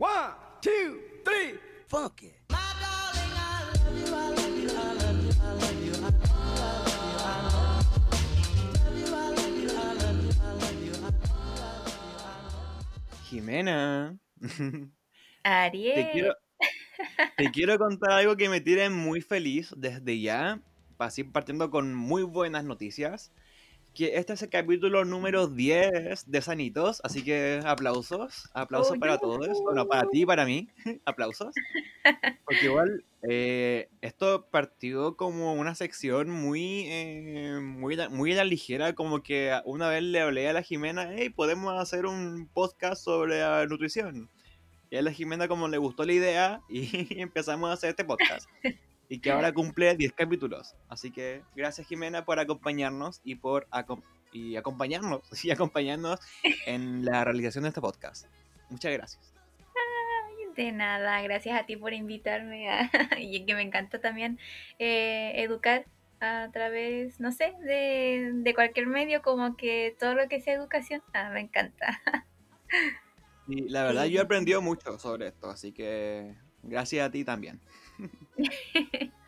One, two, three, funk it. Jimena, Ariel. te quiero, te quiero contar algo que me tiene muy feliz desde ya, así partiendo con muy buenas noticias. Que este es el capítulo número 10 de Sanitos, así que aplausos, aplausos Oh, para todos, bueno, para ti y para mí, aplausos. Porque igual eh, esto partió como una sección muy, eh, muy, muy la ligera, como que una vez le hablé a la Jimena, hey, podemos hacer un podcast sobre ah, nutrición. Y a la Jimena como le gustó la idea y empezamos a hacer este podcast. Y que ahora cumple 10 capítulos. Así que gracias Jimena por acompañarnos y por acom- y acompañarnos, y acompañarnos en la realización de este podcast. Muchas gracias. De nada, gracias a ti por invitarme a- y que me encanta también eh, educar a través, no sé, de, de cualquier medio, como que todo lo que sea educación, ah, me encanta. Y la verdad Sí. yo he aprendido mucho sobre esto, así que gracias a ti también.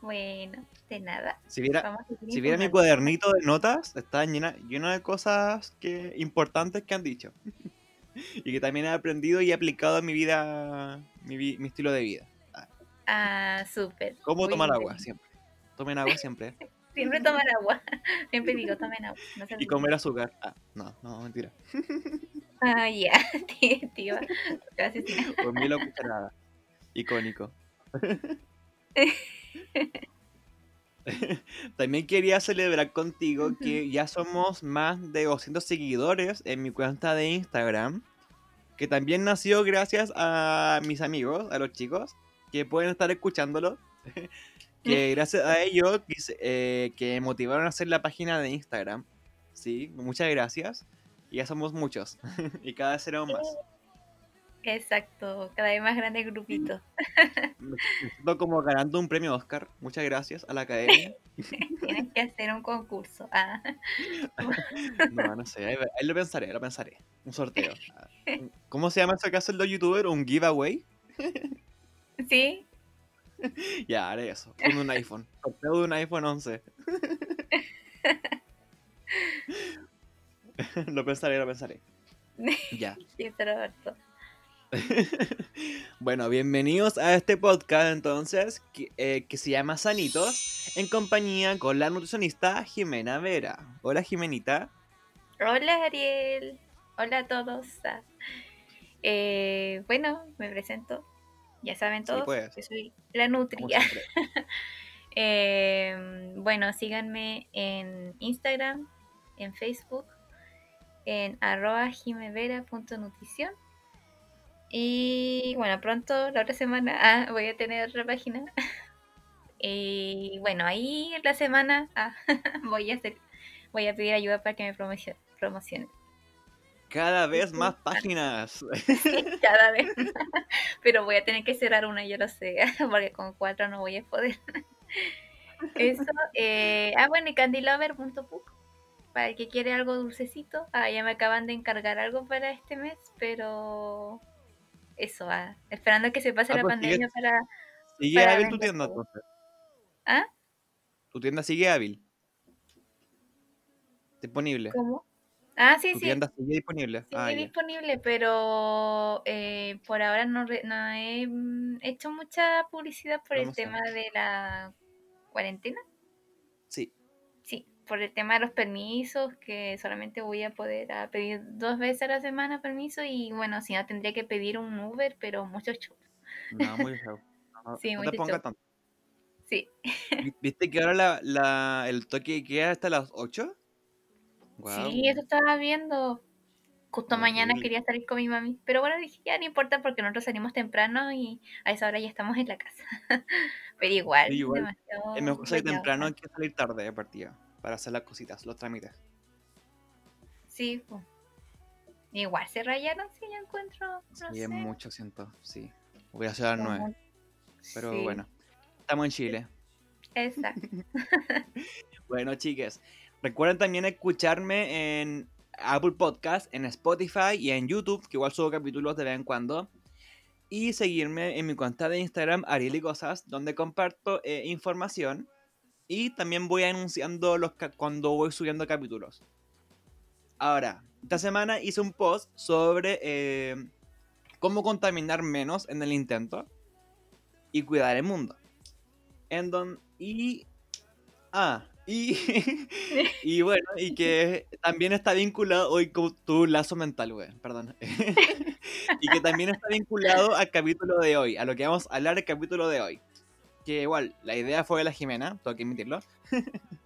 Bueno, de nada. Si viera, a si mi cuadernito de notas, está llena, lleno de cosas que, importantes que han dicho. y que también he aprendido y aplicado en mi vida, mi, estilo de vida. Ah, súper. ¿Cómo tomar bien. agua? Siempre. Tomen agua siempre. Siempre tomar agua. Siempre digo, tomen agua. No Y comer azúcar. Ah, no, no, mentira. Ah, ya, tío, tío. Por mí lo cucharada. Icónico. También quería celebrar contigo que ya somos más de 200 seguidores en mi cuenta de Instagram. Que también nació gracias a mis amigos, a los chicos, que pueden estar escuchándolo. que gracias a ellos eh, que me motivaron a hacer la página de Instagram. Sí, muchas gracias. Y ya somos muchos. y cada vez seremos más. Exacto, cada vez más grande el grupito. Me siento como ganando un premio Oscar. Muchas gracias a la academia. Tienes que hacer un concurso. Ah, No, no sé. Ahí, ahí lo pensaré, lo pensaré. Un sorteo. ¿Cómo se llama eso que hacen los youtubers? ¿Un giveaway? ¿Sí? Ya, haré eso. Con un iPhone. Sorteo de un iPhone 11. lo pensaré, lo pensaré. Ya. Sí, pero. bueno, bienvenidos a este podcast entonces que, eh, que se llama Sanitos en compañía con la nutricionista Jimena Vera. Hola Jimenita. Hola Ariel. Hola a todos. Ah, eh, bueno, me presento. Ya saben Sí, todos pues. que soy la Nutria. Eh, bueno, síganme en Instagram, en Facebook, en arroba jimevera.nutrición. Y bueno, pronto, la otra semana, ah, voy a tener otra página. Y bueno, ahí en la semana ah, voy a hacer, voy a pedir ayuda para que me promocio- promocionen. Cada vez más páginas. Cada vez. Pero voy a tener que cerrar una, yo lo sé, porque con cuatro no voy a poder. Eso. eh, ah, bueno, y candylover.puc. Para el que quiere algo dulcecito. Ah, ya me acaban de encargar algo para este mes, pero eso, ah, esperando que se pase Ah, la pues sigue- pandemia para... Sigue Para hábil tu tienda entonces. ¿Ah? Tu tienda sigue hábil. Disponible. ¿Cómo? Ah, sí, Tu sí. tienda sigue disponible. Sigue Ah, ya. disponible, pero eh, por ahora no, no he mm, hecho mucha publicidad por el tema de la cuarentena. Por el tema de los permisos, que solamente voy a poder pedir dos veces a la semana permiso y bueno, si no tendría que pedir un Uber, pero muchos show. No, muy feo. No, Sí, no te pongas show. tanto. Sí, Vi- ¿Viste que ahora la, la- el toque queda hasta las 8? Guau. sí, eso estaba viendo. Justo mañana quería salir con mi mami, pero bueno, dije, ya no importa porque nosotros salimos temprano y a esa hora ya estamos en la casa. pero igual, Sí, igual. demasiado Es mejor salir temprano que salir tarde de partida. Para hacer las cositas, los trámites. Sí, igual se rayaron, si yo encuentro, no Sí, es mucho, siento. Sí. Voy a hacer a las 9. como- Pero sí, bueno. Estamos en Chile. Exacto. Bueno, chiques, recuerden también escucharme en Apple Podcast, en Spotify y en YouTube, que igual subo capítulos de vez en cuando. y seguirme en mi cuenta de Instagram, Ariel y Cosas, donde comparto eh, información y también voy anunciando los cuando voy subiendo capítulos. Ahora, esta semana hice un post sobre eh, cómo contaminar menos en el intento y cuidar el mundo. En don, y. Ah, y. y bueno, y que también está vinculado hoy con tu lazo mental, güey, perdón. y que también está vinculado al capítulo de hoy, a lo que vamos a hablar el capítulo de hoy. Que igual, la idea fue de la Jimena, tengo que admitirlo.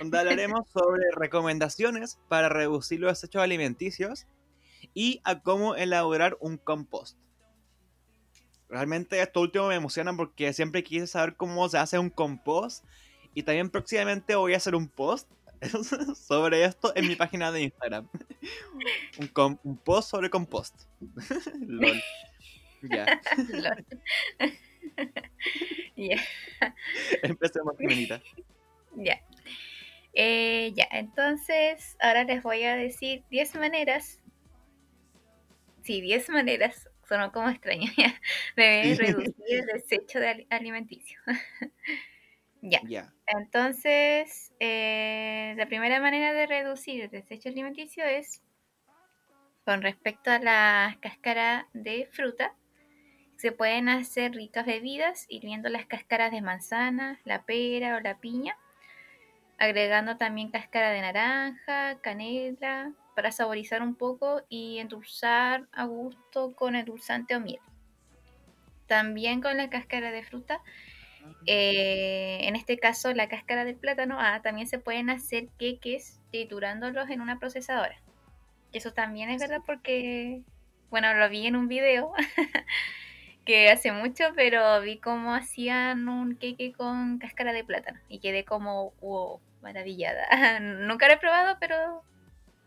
donde hablaremos sobre recomendaciones para reducir los desechos alimenticios y a cómo elaborar un compost. Realmente esto último me emociona porque siempre quise saber cómo se hace un compost y también próximamente voy a hacer un post sobre esto en mi página de Instagram. un, com- un post sobre compost. Lol. Ya. Ya, empecemos, Jimenita. ya. Eh, ya, entonces ahora les voy a decir 10 maneras. Sí, 10 maneras, sonó como extraño, ya, de reducir el desecho de ali- alimenticio. ya, Ya. entonces eh, la primera manera de reducir el desecho alimenticio es con respecto a la cáscara de fruta. Se pueden hacer ricas bebidas hirviendo las cáscaras de manzana, la pera o la piña, agregando también cáscara de naranja, canela, para saborizar un poco y endulzar a gusto con endulzante o miel. También con la cáscara de fruta, eh, en este caso la cáscara del plátano, ah, también se pueden hacer queques triturándolos en una procesadora. Eso también es verdad porque, bueno, lo vi en un video que hace mucho, pero vi cómo hacían un queque con cáscara de plátano y quedé como, wow, maravillada. Nunca lo he probado, pero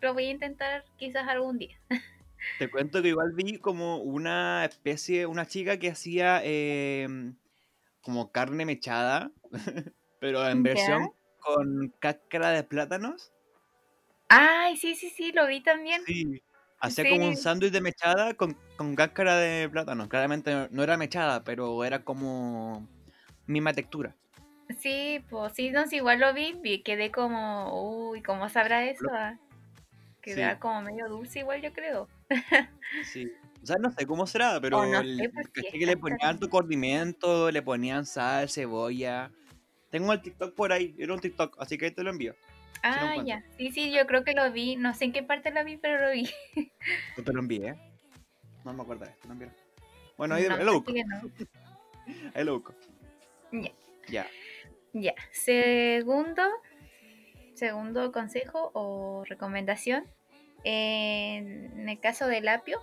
lo voy a intentar quizás algún día. Te cuento que igual vi como una especie, una chica que hacía eh, como carne mechada, pero en versión con cáscara de plátanos. Ay, sí, sí, sí, lo vi también. Sí. Hacía como un Sí. sándwich de mechada con, con cáscara de plátano. Claramente no- era mechada, pero era como misma textura. Sí, pues sí, no, sí, igual lo vi, vi, quedé como, uy, ¿cómo sabrá eso? Ah, Queda Sí. como medio dulce igual, yo creo. Sí. O sea, no sé cómo será, pero no el- sé, que le ponían tu condimento, le ponían sal, cebolla. Tengo el TikTok por ahí, era un TikTok, así que ahí te lo envío. Ah, ya. Sí, sí, yo creo que lo vi. No sé en qué parte lo vi, pero lo vi. Yo te lo envié. ¿eh? No me acuerdo de esto, envié. Bueno, ahí, No, lo busco. no. Ahí lo busco. Ya. Ya. Ya. Segundo, segundo consejo o recomendación. En el caso del apio,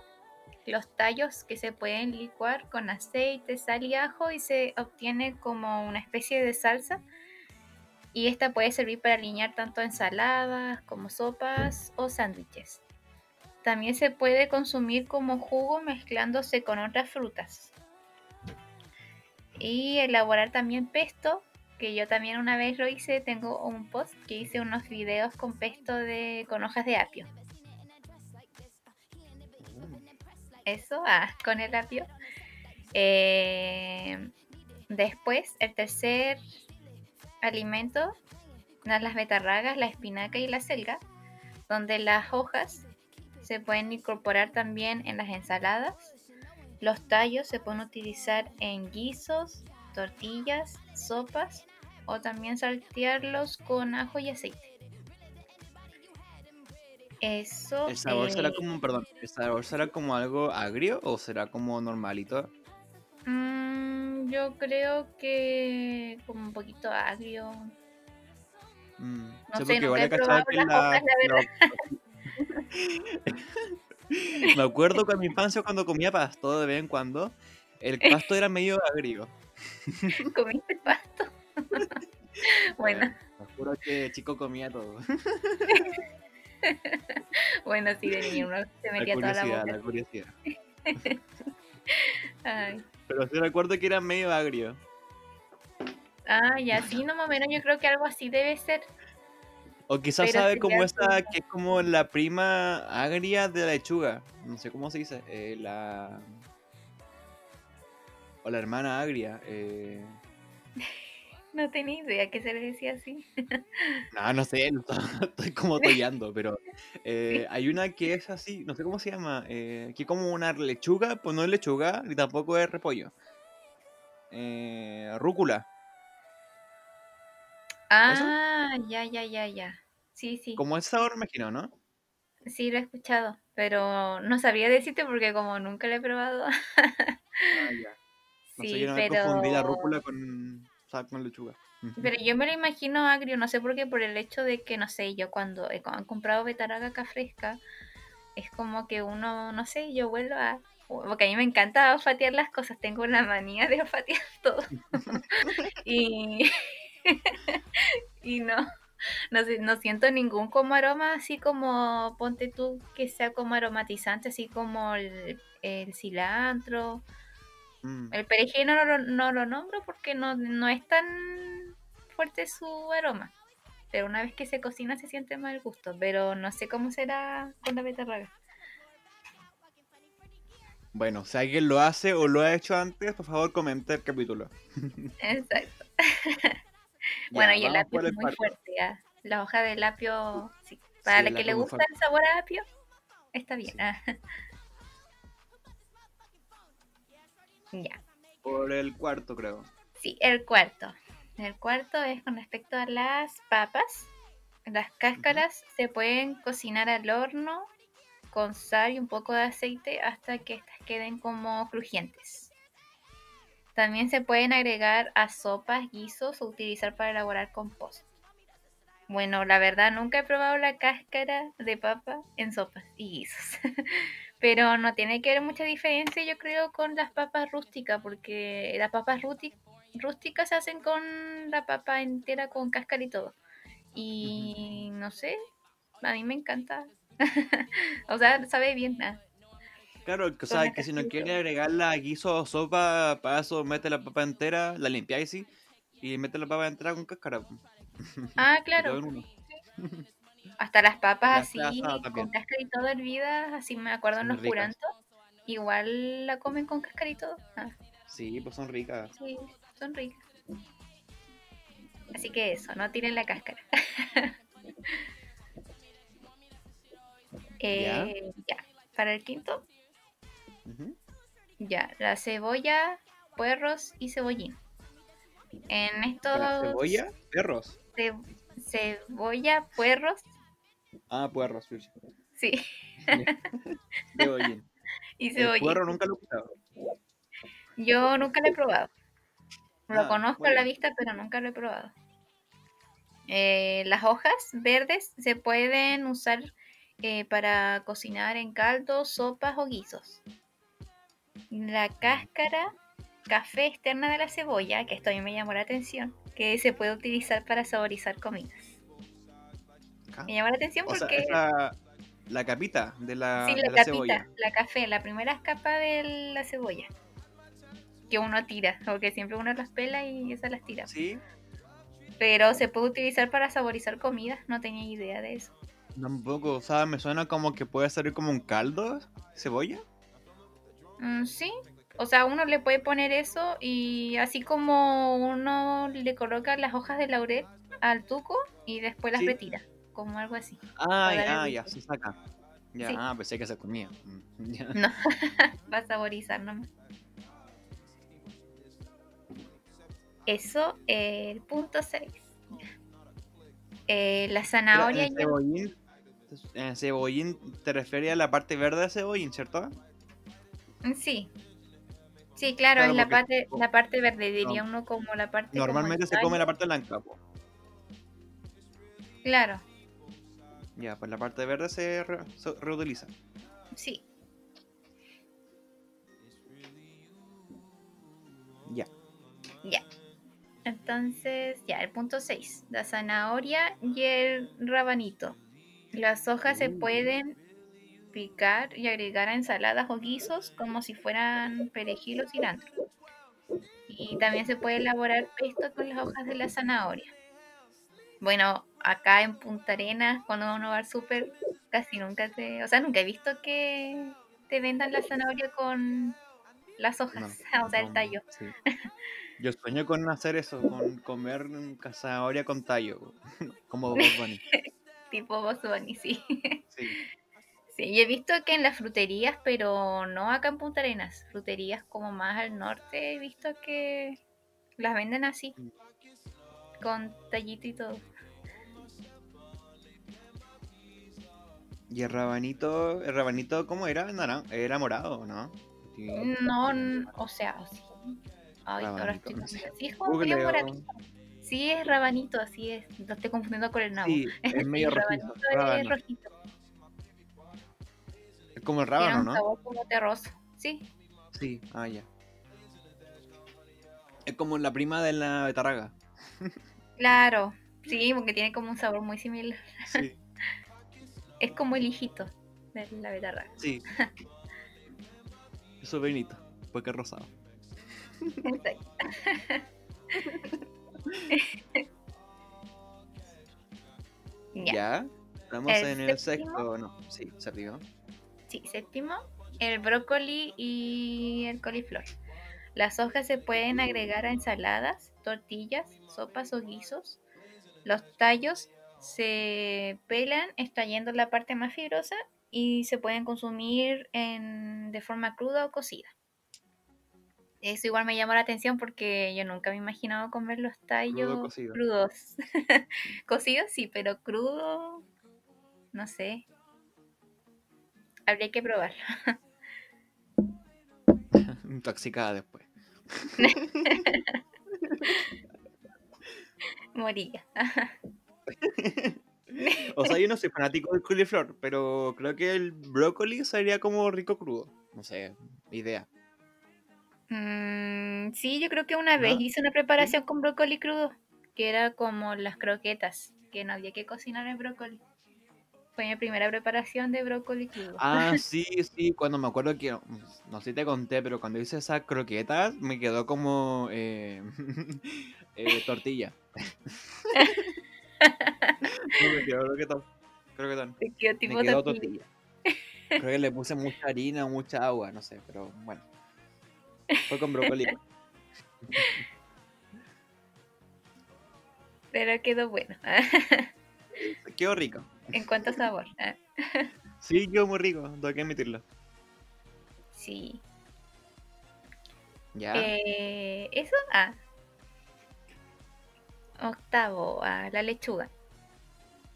los tallos que se pueden licuar con aceite, sal y ajo y se obtiene como una especie de salsa. Y esta puede servir para alinear tanto ensaladas como sopas o sándwiches. También se puede consumir como jugo mezclándose con otras frutas. Y elaborar también pesto, que yo también una vez lo hice, tengo un post que hice unos videos con pesto de con hojas de apio. Eso, ah, con el apio. Eh, después, el tercer alimento, las las betarragas, la espinaca y la selga, donde las hojas se pueden incorporar también en las ensaladas. Los tallos se pueden utilizar en guisos, tortillas, sopas o también saltearlos con ajo y aceite. Eso. ¿El sabor será eh, como, perdón, el sabor será como algo agrio o será como normalito? mm, yo creo que como un poquito agrio. Mm, No sé, igual nunca he probado que las la- la Me acuerdo con mi infancia cuando comía pasto de vez en cuando, el pasto era medio agrio. ¿Comiste pasto? bueno, Eh, te juro que chico comía todo. bueno, sí, de niño uno se La metía toda la curiosidad, boca. la curiosidad. Ay. Pero sí recuerdo que era medio agrio. Ah, ya, sí, no, más o menos yo creo que algo así debe ser. O quizás Pero sabe como sí. que es como la prima agria de la lechuga. No sé cómo se dice. eh, la. o la hermana agria. Eh... No tenía idea que se le decía así. No, no sé, estoy como tollando, pero eh, hay una que es así, no sé cómo se llama, eh, que es como una lechuga, pues no es lechuga, ni tampoco es repollo. Eh, rúcula. Ah, ya, ya, ya, ya. Sí, sí. Como ese sabor, me imagino, ¿no? Sí, lo he escuchado, pero no sabría decirte porque como nunca lo he probado. Ah, ya. No sé, Sí, yo no pero... confundí la rúcula con, con lechuga. Pero yo me lo imagino agrio, no sé por qué, por el hecho de que, no sé, yo cuando he han comprado betaraga acá fresca, es como que uno, no sé, yo vuelvo a... Porque a mí me encanta olfatear las cosas, tengo la manía de olfatear todo. y, y no, no, siento ningún como aroma así como, ponte tú, que sea como aromatizante, así como el cilantro. Mm. El perejil no lo, no lo nombro porque no, no es tan fuerte su aroma. Pero una vez que se cocina se siente mal gusto. Pero no sé cómo será con la beterraga. Bueno, si alguien lo hace o lo ha hecho antes, por favor comente el capítulo. Exacto. Ya, bueno, y el apio es muy fuerte. ¿ah? La hoja del apio, sí. Para Sí, la que le gusta el sabor a apio, está bien. Sí. Ya. Por el cuarto, creo. Sí, el cuarto. El cuarto es con respecto a las papas. Las cáscaras se pueden cocinar al horno con sal y un poco de aceite hasta que estas queden como crujientes. También se pueden agregar a sopas, guisos o utilizar para elaborar compost. Bueno, la verdad nunca he probado la cáscara de papa en sopas y guisos. Pero no tiene que haber mucha diferencia, yo creo, con las papas rústicas, porque las papas rústicas se hacen con la papa entera con cáscara y todo. Y no sé, a mí me encanta. o sea, sabe bien. ah. Claro, o sea, que si no y quiere agregarla a guiso o sopa, para eso mete la papa entera, la limpiáis sí, y mete la papa entera con cáscara. Ah, Y claro. en. Hasta las papas Ya así, asada con cáscara y todo hervidas, así me acuerdo en Son los ricas. curantos. Igual la comen con cáscara y todo. Ah, Sí, pues son ricas. sí, son ricas. Así que eso, no tiren la cáscara. Eh, ya, para el quinto, Ujú. ya, la cebolla, puerros y cebollín. En estos Para cebolla, perros. ce- cebolla, puerros, Ah, puerros, sí. sí, y El puerro nunca lo he usado. Yo nunca lo he probado. Lo Ah, conozco muy a la vista, pero nunca lo he probado. Eh, las hojas verdes se pueden usar eh, para cocinar en caldos, sopas o guisos. La cáscara café externa de la cebolla, que esto a mí me llamó la atención, que se puede utilizar para saborizar comidas. Ah, Me llamó la atención O sea, porque es la, la capita de la, sí, de la capita, cebolla. la café, la primera capa de la cebolla que uno tira, porque siempre uno las pela y esas las tira. Sí, Pero se puede utilizar para saborizar comidas, no tenía idea de eso. tampoco. O sea, me suena como que puede salir como un caldo, cebolla. Mm, sí, o sea, uno le puede poner eso y así como uno le coloca las hojas de laurel al tuco y después las Sí. retira, como algo así. Ah, darle ah, ya, se saca. Ya, Sí. ah, pensé que se comía. Mm, ya. No, va a saborizar nomás. Eso, eh, el punto 6. la Pero zanahoria el- cebollín, te refieres a la parte verde de cebollín, ¿cierto? Mm, Sí, sí, claro, Claro, es la parte, la parte verde, diría uno como la parte Normalmente se come la parte blanca. po. Claro, Ya, pues la parte verde se, re- se reutiliza. sí. Ya. Ya. Entonces, ya, el punto 6. La zanahoria y el rabanito. Las hojas se Uh. pueden picar y agregar a ensaladas o guisos como si fueran perejil o cilantro. Y también se puede elaborar pesto con las hojas de la zanahoria. Bueno, acá en Punta Arenas, cuando uno va al súper, casi nunca te... O sea, nunca he visto que te vendan la zanahoria con las hojas, No, o sea, el tallo. sí. Yo sueño con hacer eso, con comer zanahoria con tallo, como Bob Bunny. Tipo Bugs Bunny, sí. Sí. Sí, yo he visto que en las fruterías, pero no acá en Punta Arenas, fruterías como más al norte, he visto que las venden así, Mm. con tallito y todo. Y el rabanito, el rabanito, ¿cómo era? Naran- Era morado, ¿no? Sí. No, o sea, sí. Ay, ahora Rabanito, estoy no sé. confundida. Sí, es como medio Googleo. moradito. Sí, es rabanito, así es. Lo estoy confundiendo con el nabo. Sí, es medio rabanito es rojito. Es como el rábano, un ¿no? sabor como terroso. Sí, Sí, ah, ya. Es como la prima de la betarraga. claro. Sí, porque tiene como un sabor muy similar. Sí, Es como el hijito de la betarraga. sí. Eso es bonito, porque es rosado. Exacto. Ya. ¿Ya? Estamos El en el séptimo. sexto, no, sí, séptimo. Sí, séptimo, el brócoli y el coliflor. Las hojas se pueden agregar a ensaladas, tortillas, sopas o guisos. Los tallos se pelan extrayendo la parte más fibrosa y se pueden consumir en- de forma cruda o cocida. Eso igual me llamó la atención porque yo nunca me he imaginado comer los tallos cocido. crudos. Cocidos sí, pero crudo, no sé. Habría que probarlo. Intoxicada después. Moría. O sea, yo no soy fanático del coliflor, pero creo que el brócoli sería como rico crudo. No sé, idea. Mm, sí, yo creo que una vez ¿No? hice una preparación con brócoli crudo, que era como las croquetas, que no había que cocinar el brócoli. Fue mi primera preparación de brócoli crudo. Ah, sí, sí, cuando me acuerdo que, no sé si te conté, pero cuando hice esas croquetas me quedó como eh, eh, tortilla. No, me quedó croquetón, croquetón. Te quedó tipo Me quedó tortilla. tortilla. Creo que le puse mucha harina, mucha agua, no sé, pero bueno. Fue con brócoli. Pero quedó bueno. Quedó rico. en cuanto a sabor. ah, Sí, quedó muy rico, tengo que admitirlo. Sí. Ya. Eh, Eso, ah. Octavo, ah, la lechuga.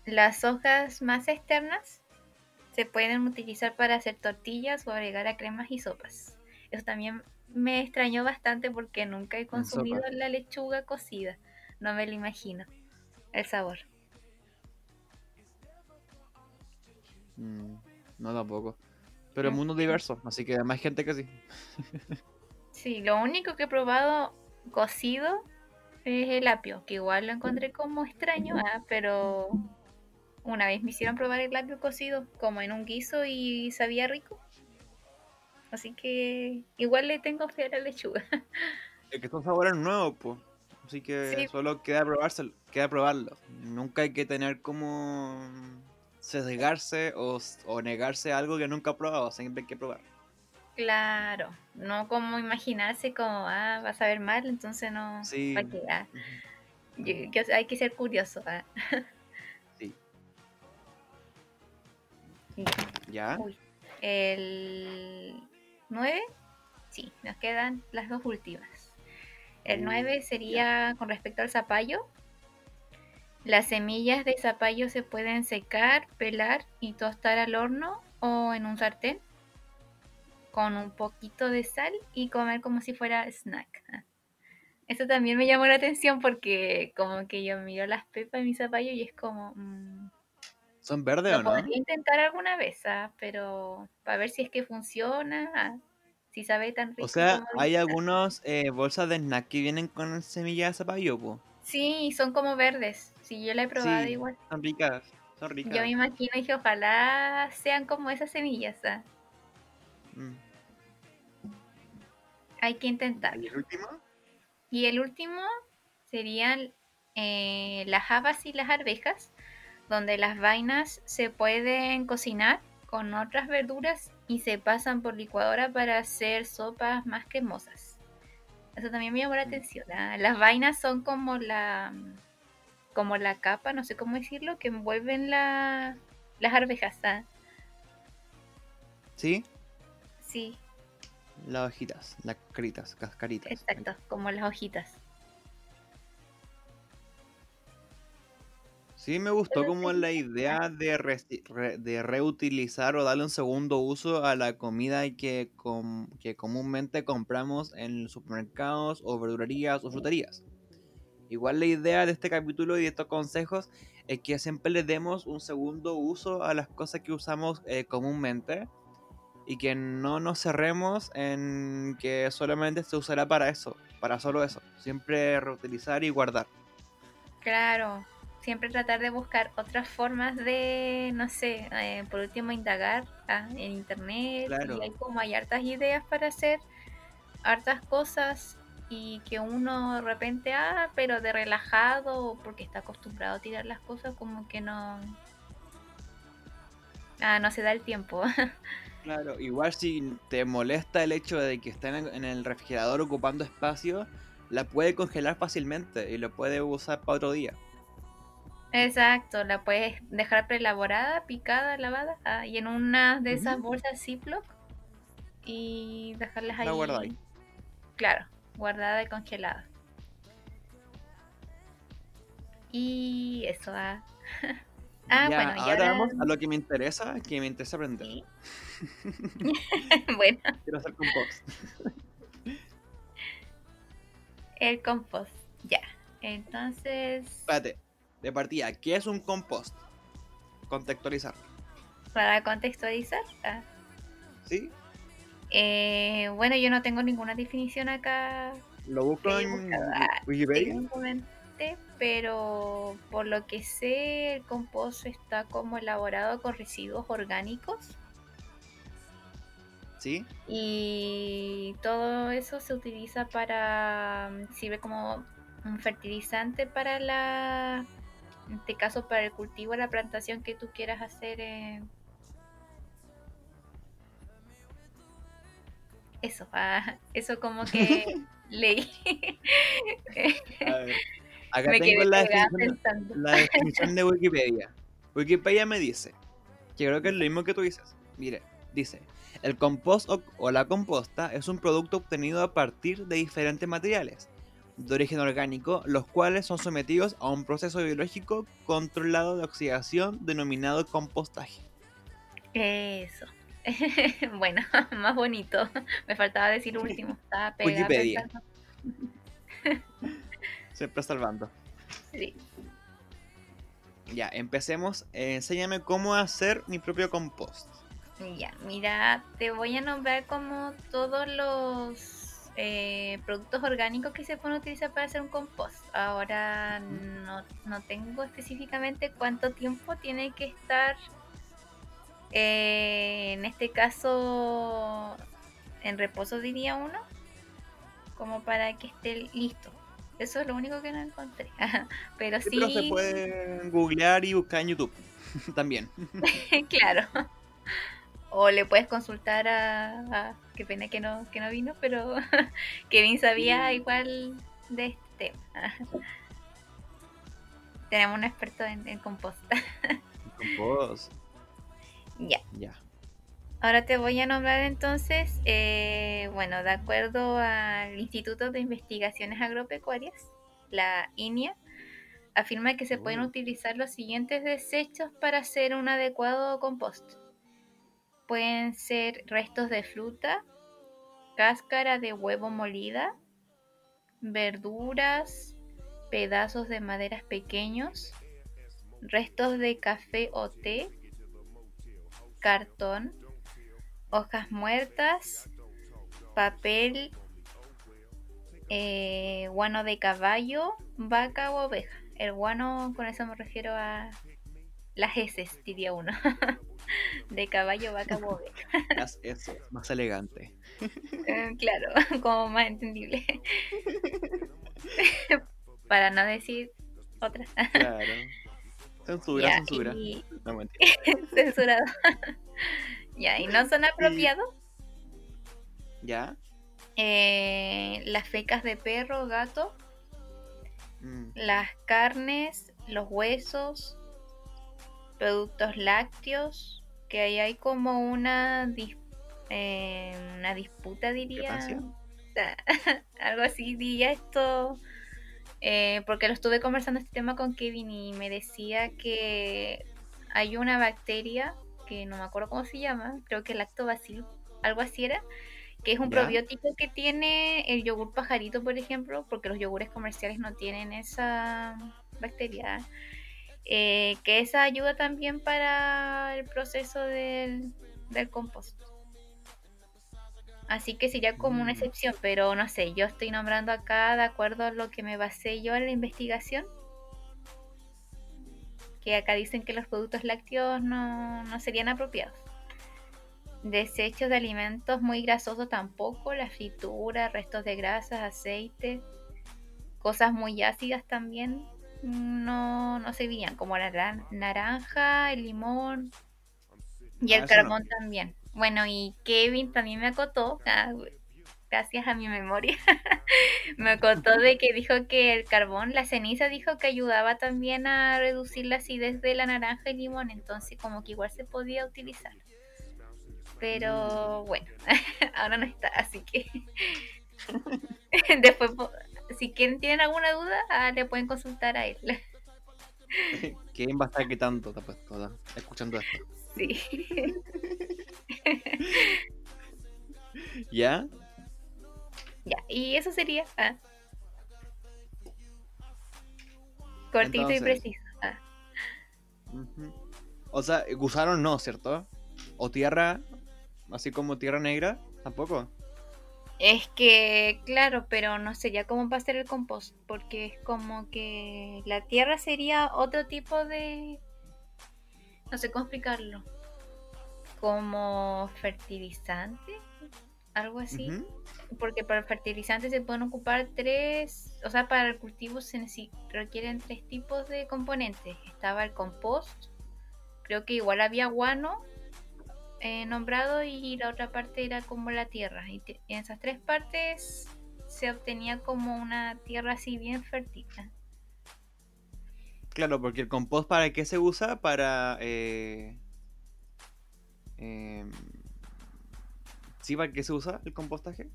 Las hojas más externas se pueden utilizar para hacer tortillas o agregar a cremas y sopas. Eso también me extrañó bastante porque nunca he consumido la lechuga cocida. No me lo imagino. El sabor. Mm, no tampoco. Pero Mm. mundo diverso, así que hay más gente que sí. Sí, lo único que he probado cocido es el apio, que igual lo encontré como extraño, ah, pero una vez me hicieron probar el apio cocido como en un guiso y sabía rico. Así que igual le tengo fe a la lechuga. Es que son sabores nuevos, pues. Así que Sí. solo queda probárselo, queda probarlo. Nunca hay que tener como sesgarse o, o negarse a algo que nunca ha probado. Siempre hay que probar. Claro, no como imaginarse como, ah, vas a ver mal, entonces no, Sí. ¿para qué? Ah, que hay que ser curioso. ah. Sí. Ya. ¿Ya? Uy, el 9, sí, nos quedan las dos últimas. El Uh, 9 sería con respecto al zapallo. Las semillas de zapallo se pueden secar, pelar y tostar al horno o en un sartén con un poquito de sal y comer como si fuera snack. Eso también me llamó la atención porque como que yo miro las pepas de mi zapallo y es como... mm, ¿Son verdes o no? podría intentar alguna vez, ah, pero para ver si es que funciona, ah, si sabe tan rico. O sea, hay dice. algunos eh, bolsas de snack que vienen con semillas de zapallo, po. Sí, son como verdes. Sí, yo la he probado Sí, igual. son ricas. Son ricas. Yo me imagino y que ojalá sean como esas semillas. ah. Mm. Hay que intentarlo. ¿Y el último? Y el último serían eh, las habas y las arvejas, donde las vainas se pueden cocinar con otras verduras y se pasan por licuadora para hacer sopas más cremosas. Eso también me llamó la Mm. atención. ah, Las vainas son como la como la capa, no sé cómo decirlo, que envuelven la, las arvejas. ah. ¿Sí? Sí, Las hojitas, las caritas, cascaritas. exacto, como las hojitas. Sí, me gustó Pero como sí, la idea de, re- de reutilizar o darle un segundo uso a la comida que, com- que comúnmente compramos en supermercados o verdulerías o fruterías. Igual la idea de este capítulo y de estos consejos es que siempre le demos un segundo uso a las cosas que usamos eh, comúnmente y que no nos cerremos en que solamente se usará para eso, para solo eso. Siempre reutilizar y guardar. Claro, siempre tratar de buscar otras formas de, no sé, eh, por último indagar ah, en internet Claro. y hay como hay hartas ideas para hacer hartas cosas y que uno de repente, ah, pero de relajado porque está acostumbrado a tirar las cosas como que no, ah, no se da el tiempo. Claro, igual si te molesta el hecho de que estén en el refrigerador ocupando espacio, la puede congelar fácilmente y lo puede usar para otro día. Exacto, la puedes dejar preelaborada, picada, lavada ah, y en una de esas bolsas Ziploc y dejarlas ahí. La guardáis. Claro, guardada y congelada. Y eso, ah. Ah, Ya, bueno, ahora ahora. vamos a lo que me interesa, que me interesa aprender. Sí. bueno, Quiero hacer compost. el compost. Ya. Entonces, Espérate, de partida, ¿qué es un compost? Contextualizar. para contextualizar, ah, ¿Sí? eh, bueno, yo no tengo ninguna definición acá Lo busco en ah, Wikipedia. Pero por lo que sé, el compost está como elaborado con residuos orgánicos ¿Sí? y todo eso se utiliza para, mm, sirve como un fertilizante para la, en este caso para el cultivo, la plantación que tú quieras hacer. eh. Eso, ah, eso como que leí. A ver, acá Me tengo la definición, la definición de Wikipedia. Wikipedia me dice, que creo que es lo mismo que tú dices. Mire, dice, el compost o, o la composta es un producto obtenido a partir de diferentes materiales de origen orgánico, los cuales son sometidos a un proceso biológico controlado de oxidación denominado compostaje. Eso. bueno, más bonito. Me faltaba decir último. Estaba pegada Wikipedia. Siempre salvando. Sí. Ya, empecemos. Eh, enséñame cómo hacer mi propio compost. Ya, mira, te voy a nombrar como todos los eh, productos orgánicos que se pueden utilizar para hacer un compost. Ahora no, no tengo específicamente cuánto tiempo tiene que estar, eh, en este caso, en reposo diría uno, como para que esté listo. Eso es lo único que no encontré. Pero Sí, sí, pero se puede googlear y buscar en YouTube también. claro. O le puedes consultar a, a- qué pena que no, que no vino, pero Kevin sabía Sí. igual de este tema. Tenemos un experto en, en compost. Compost. ya. Ya. Ahora te voy a nombrar entonces, eh, bueno, de acuerdo al Instituto de Investigaciones Agropecuarias, la INIA, afirma que se pueden utilizar los siguientes desechos para hacer un adecuado compost. Pueden ser restos de fruta, cáscara de huevo molida, verduras, pedazos de maderas pequeños, restos de café o té, cartón, hojas muertas, papel, eh, guano de caballo, vaca o oveja. El guano, con eso me refiero a las heces, diría uno. de caballo, vaca o oveja. Haz eso, más elegante. Eh, claro, como más entendible. Para no decir otra. Claro. Censura, censura. y- No, mentira. censurado. Ya, y no son apropiados. ¿Ya? eh, las fecas de perro, gato, Mm, las carnes, los huesos, productos lácteos, que ahí hay como una, dis- eh, una disputa, diría. Algo así, diría esto. eh, porque lo estuve conversando este tema con Kevin y me decía que hay una bacteria que no me acuerdo cómo se llama, creo que lactobacillus, algo así era, que es un ¿Ya? probiótico que tiene el yogur pajarito, por ejemplo, porque los yogures comerciales no tienen esa bacteria. eh, que esa ayuda también para el proceso del, del compost. Así que sería como una Mm. excepción, pero no sé, yo estoy nombrando acá de acuerdo a lo que me basé yo en la investigación. Que acá dicen que los productos lácteos no, no serían apropiados. Desechos de alimentos muy grasosos tampoco, la fritura, restos de grasas, aceite, cosas muy ácidas también no, no servirían, como la naran- naranja, el limón y Ah, el no. carbón también. Bueno, y Kevin también me acotó, ah, gracias a mi memoria, me acotó de que dijo que el carbón, la ceniza, dijo que ayudaba también a reducir la acidez de la naranja y limón, entonces como que igual se podía utilizar. Pero bueno, ahora no está, así que después, si quieren, tienen alguna duda, ah, le pueden consultar a él. ¿Quién va a estar quitando te apuesto, da, escuchando esto? Sí. ¿Ya? Ya, y eso sería. ah. Cortito y preciso. ah. O sea, gusanos no, ¿cierto? O tierra, así como tierra negra, tampoco. Es que, claro, pero no sería como para hacer el compost, porque es como que la tierra sería otro tipo de... No sé cómo explicarlo. Como fertilizante, algo así. Porque para el fertilizante se pueden ocupar tres, o sea, para el cultivo se requieren tres tipos de componentes. Estaba el compost, creo que igual había guano eh, nombrado y la otra parte era como la tierra. Y, te- en esas tres partes se obtenía como una tierra así bien fértil. Claro, porque el compost para qué se usa? Para... Eh... em, ¿Sí? ¿Para qué se usa el compostaje?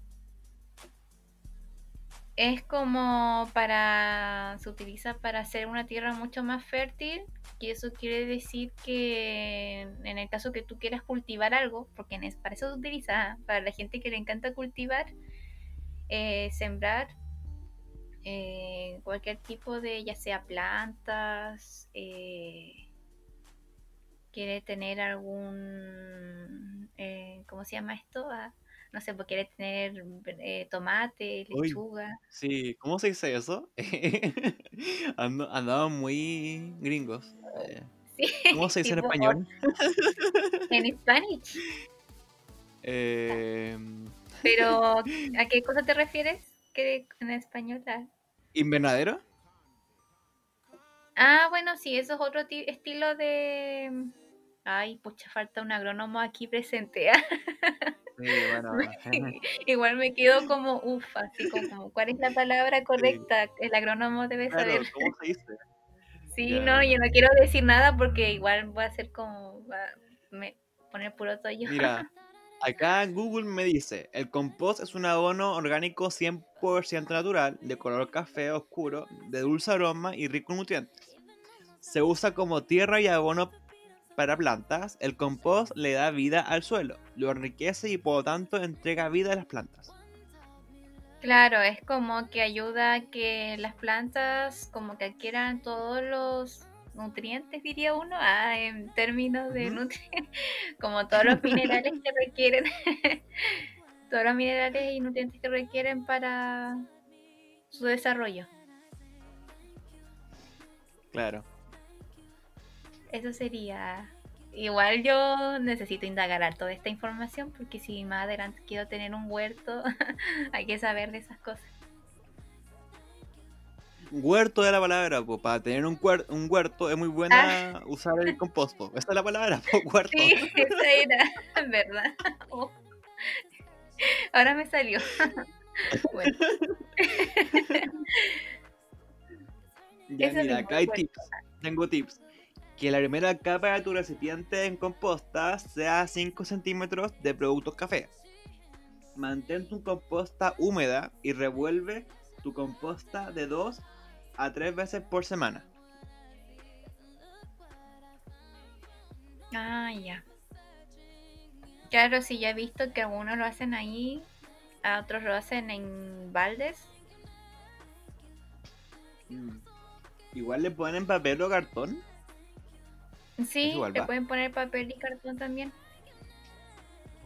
Es como para, se utiliza para hacer una tierra mucho más fértil y eso quiere decir que en el caso que tú quieras cultivar algo, porque para eso se utiliza, para la gente que le encanta cultivar, eh, sembrar eh, cualquier tipo de, ya sea plantas, eh, quiere tener algún, ¿cómo se llama esto? Ah, no sé, pues quiere tener eh, tomate, Uy. lechuga. Sí, ¿cómo se dice eso? Ando- andaban muy gringos. Eh, Sí, ¿Cómo se dice en español? En Spanish. Eh, Pero, ¿a qué cosa te refieres? ¿Qué en español? Ah, ¿Invernadero? Ah, bueno, sí, eso es otro ti- estilo de... Ay, pucha, falta un agrónomo aquí presente. ah. Sí, bueno. Igual me quedo como, uff, así como, ¿cuál es la palabra correcta? El agrónomo debe Claro, saber. ¿cómo se dice? Sí, Ya. no, yo no quiero decir nada porque igual va a ser como, va me poner puro toyo. Mira, acá Google me dice, el compost es un abono orgánico 100% natural, de color café oscuro, de dulce aroma y rico en nutrientes. Se usa como tierra y abono para plantas. El compost le da vida al suelo, lo enriquece y por lo tanto entrega vida a las plantas. Claro, es como que ayuda a que las plantas como que adquieran todos los nutrientes, diría uno, ah, en términos de nutrientes, como todos los minerales que requieren, todos los minerales y nutrientes que requieren para su desarrollo. Claro. Eso sería. Igual yo necesito indagar toda esta información porque si más adelante quiero tener un huerto, hay que saber de esas cosas. huerto de la palabra, po. Para tener un, un huerto es muy buena usar el compost, po. Esa es la palabra, po, huerto. Ah. Sí, esa era, ¿verdad? Oh. Ahora me salió. Bueno, Ya, Eso mira, acá hay tips. Tengo tips. Que la primera capa de tu recipiente en composta sea 5 centímetros de productos café. Mantén tu composta húmeda y revuelve tu composta de 2 a 3 veces por semana. ah, ya. Claro, sí, ya he visto que algunos lo hacen ahí, a otros lo hacen en baldes. Mm. Igual le ponen papel o cartón. Sí, le va. pueden poner papel y cartón también.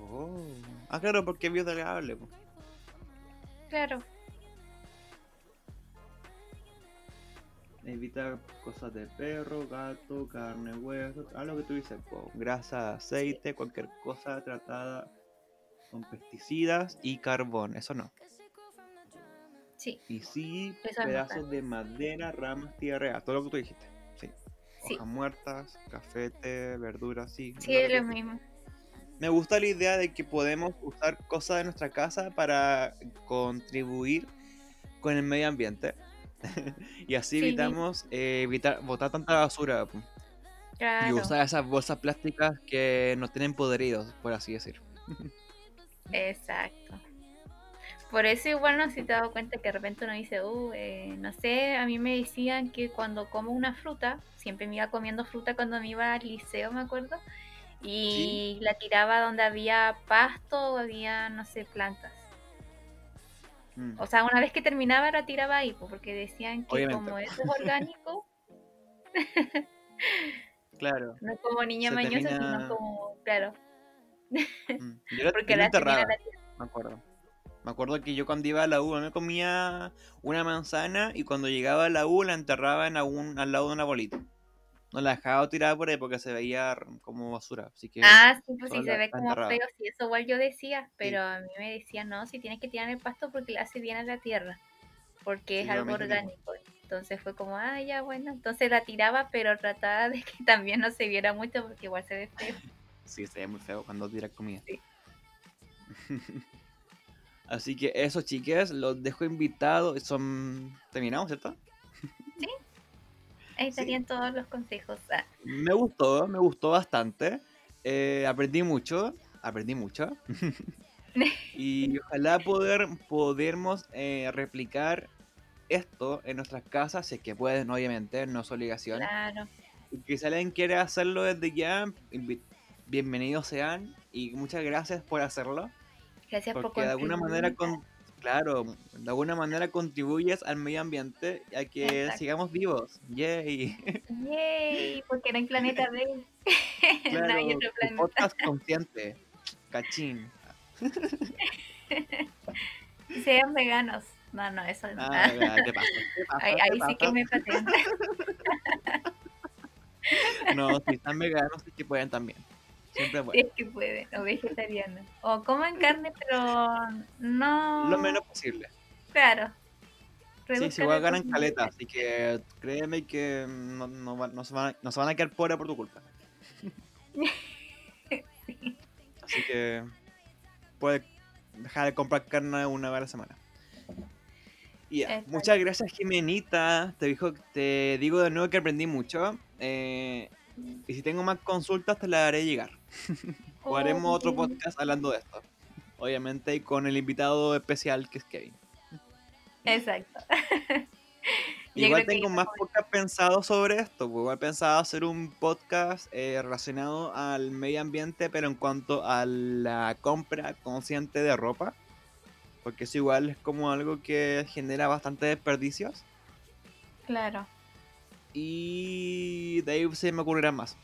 Oh. Ah, claro, porque es biodegradable. po. Claro. Evita cosas de perro, gato, carne, hueso, a lo que tú dices, po, grasa, aceite, cualquier cosa tratada con pesticidas y carbón, eso no. Sí, Y sí, Eso pedazos de madera, ramas, tierra, todo lo que tú dijiste. Sí. Hojas muertas, cafete, verduras, sí. Sí, es lo mismo. Me gusta la idea de que podemos usar cosas de nuestra casa para contribuir con el medio ambiente. y así Sí. evitamos eh, evitar botar tanta basura y usar esas bolsas plásticas que nos tienen podridos, por así decir. Exacto. Por eso igual no sé si te has dado cuenta que de repente uno dice, uh, eh, no sé, a mí me decían que cuando como una fruta, siempre me iba comiendo fruta cuando me iba al liceo, me acuerdo, y la tiraba donde había pasto o había, no sé, plantas. Mm. O sea, una vez que terminaba la tiraba ahí, porque decían que Obviamente. como eso es orgánico, Claro. no como niña Se mañosa, termina- sino como, claro, mm. Yo la, porque yo la enterraba, me acuerdo. Me acuerdo que yo cuando iba a la U me comía una manzana y cuando llegaba a la U la enterraba en algún, al lado de una bolita. No la dejaba tirada por ahí porque se veía como basura. Así que Ah, sí, pues sí, toda se ve como feo, sí, eso igual yo decía, pero a mí me decían, no, si tienes que tirar el pasto porque le hace bien a la tierra, porque es Sí, algo orgánico. Entonces fue como, ah, ya bueno, entonces la tiraba, pero trataba de que también no se viera mucho porque igual se ve feo. Sí, se ve muy feo cuando tiras comida. Sí. Así que eso, chiques, los dejo invitados. Son. Terminamos, ¿cierto? Ahí estarían todos los consejos. Ah, Me gustó, me gustó bastante. Eh, aprendí mucho, aprendí mucho. y ojalá poder podermos eh, replicar esto en nuestras casas, si es que pueden, obviamente, no es obligación. claro, Y que si alguien quiere hacerlo desde ya, bienvenidos sean y muchas gracias por hacerlo. Gracias por Porque de alguna manera, contribuir. con, claro, de alguna manera contribuyes al medio ambiente a que Exacto. sigamos vivos. Yay. Yay, porque no hay planeta B. no Claro, hay otro planeta. podcast consciente. Cachín. Sean veganos. No, no, eso no. Ah, ¿qué pasa? ¿Qué pasa? ahí ¿Qué ahí sí que me patean. No, si están veganos, sí que pueden también. Siempre es Si bueno. es que pueden, o vegetarianos. O coman carne, pero no. Lo menos posible. Claro. Sí, si igual ganan caleta, así que créeme que no, no, se, van a, no se van a quedar pobres por tu culpa. Así que puedes dejar de comprar carne una vez a la semana. Y ya, Exacto. muchas gracias Jimenita, te, dijo, te digo de nuevo que aprendí mucho. eh, y si tengo más consultas te las haré llegar. O Oh, haremos otro bien. podcast hablando de esto. Obviamente y con el invitado especial que es Kevin. Exacto. Igual tengo más voy. podcast pensado sobre esto. pues igual pensaba hacer un podcast eh, relacionado al medio ambiente, pero en cuanto a la compra consciente de ropa. Porque eso igual es como algo que genera bastante desperdicios. Claro. Y de ahí se me ocurrirán más.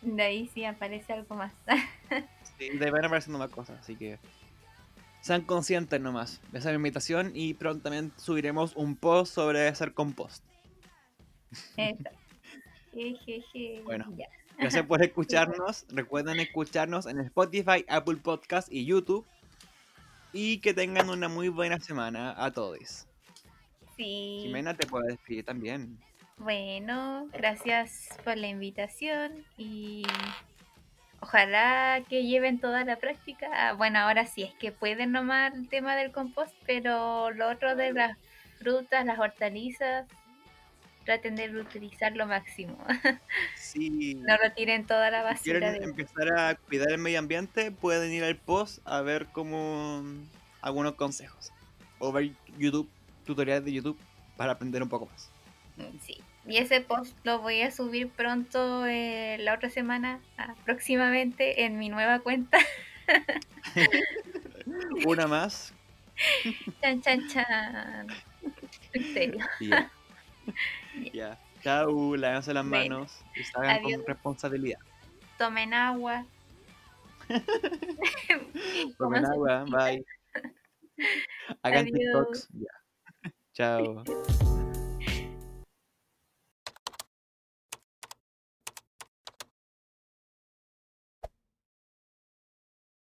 De ahí sí aparece algo más. Sí, de ahí van apareciendo más cosas. Así que sean conscientes nomás. Esa es mi invitación y prontamente subiremos un post sobre hacer compost. Jejeje. Bueno. Ya. Gracias por escucharnos. Recuerden escucharnos en Spotify, Apple Podcast y YouTube. y que tengan una muy buena semana a todos. Sí. Jimena, te puedo despedir también. Bueno, gracias por la invitación y ojalá que lleven toda la práctica. Ah, Bueno, ahora sí es que pueden nomás el tema del compost, pero lo otro de las frutas, las hortalizas, traten de utilizar lo máximo. Si No retiren toda la basura quieren de empezar a cuidar el medio ambiente, pueden ir al post a ver como algunos consejos. O ver YouTube, tutoriales de YouTube para aprender un poco más. Mm, Sí. Y ese post lo voy a subir pronto eh, la otra semana, ah, próximamente, en mi nueva cuenta. Una más Chan, chan, chan. En serio. ya. Ya. Chau, lávense las Bueno, manos y salgan con responsabilidad. Tomen agua. Tomen agua, bye. Hagan Adiós. TikToks. Ya. Chao.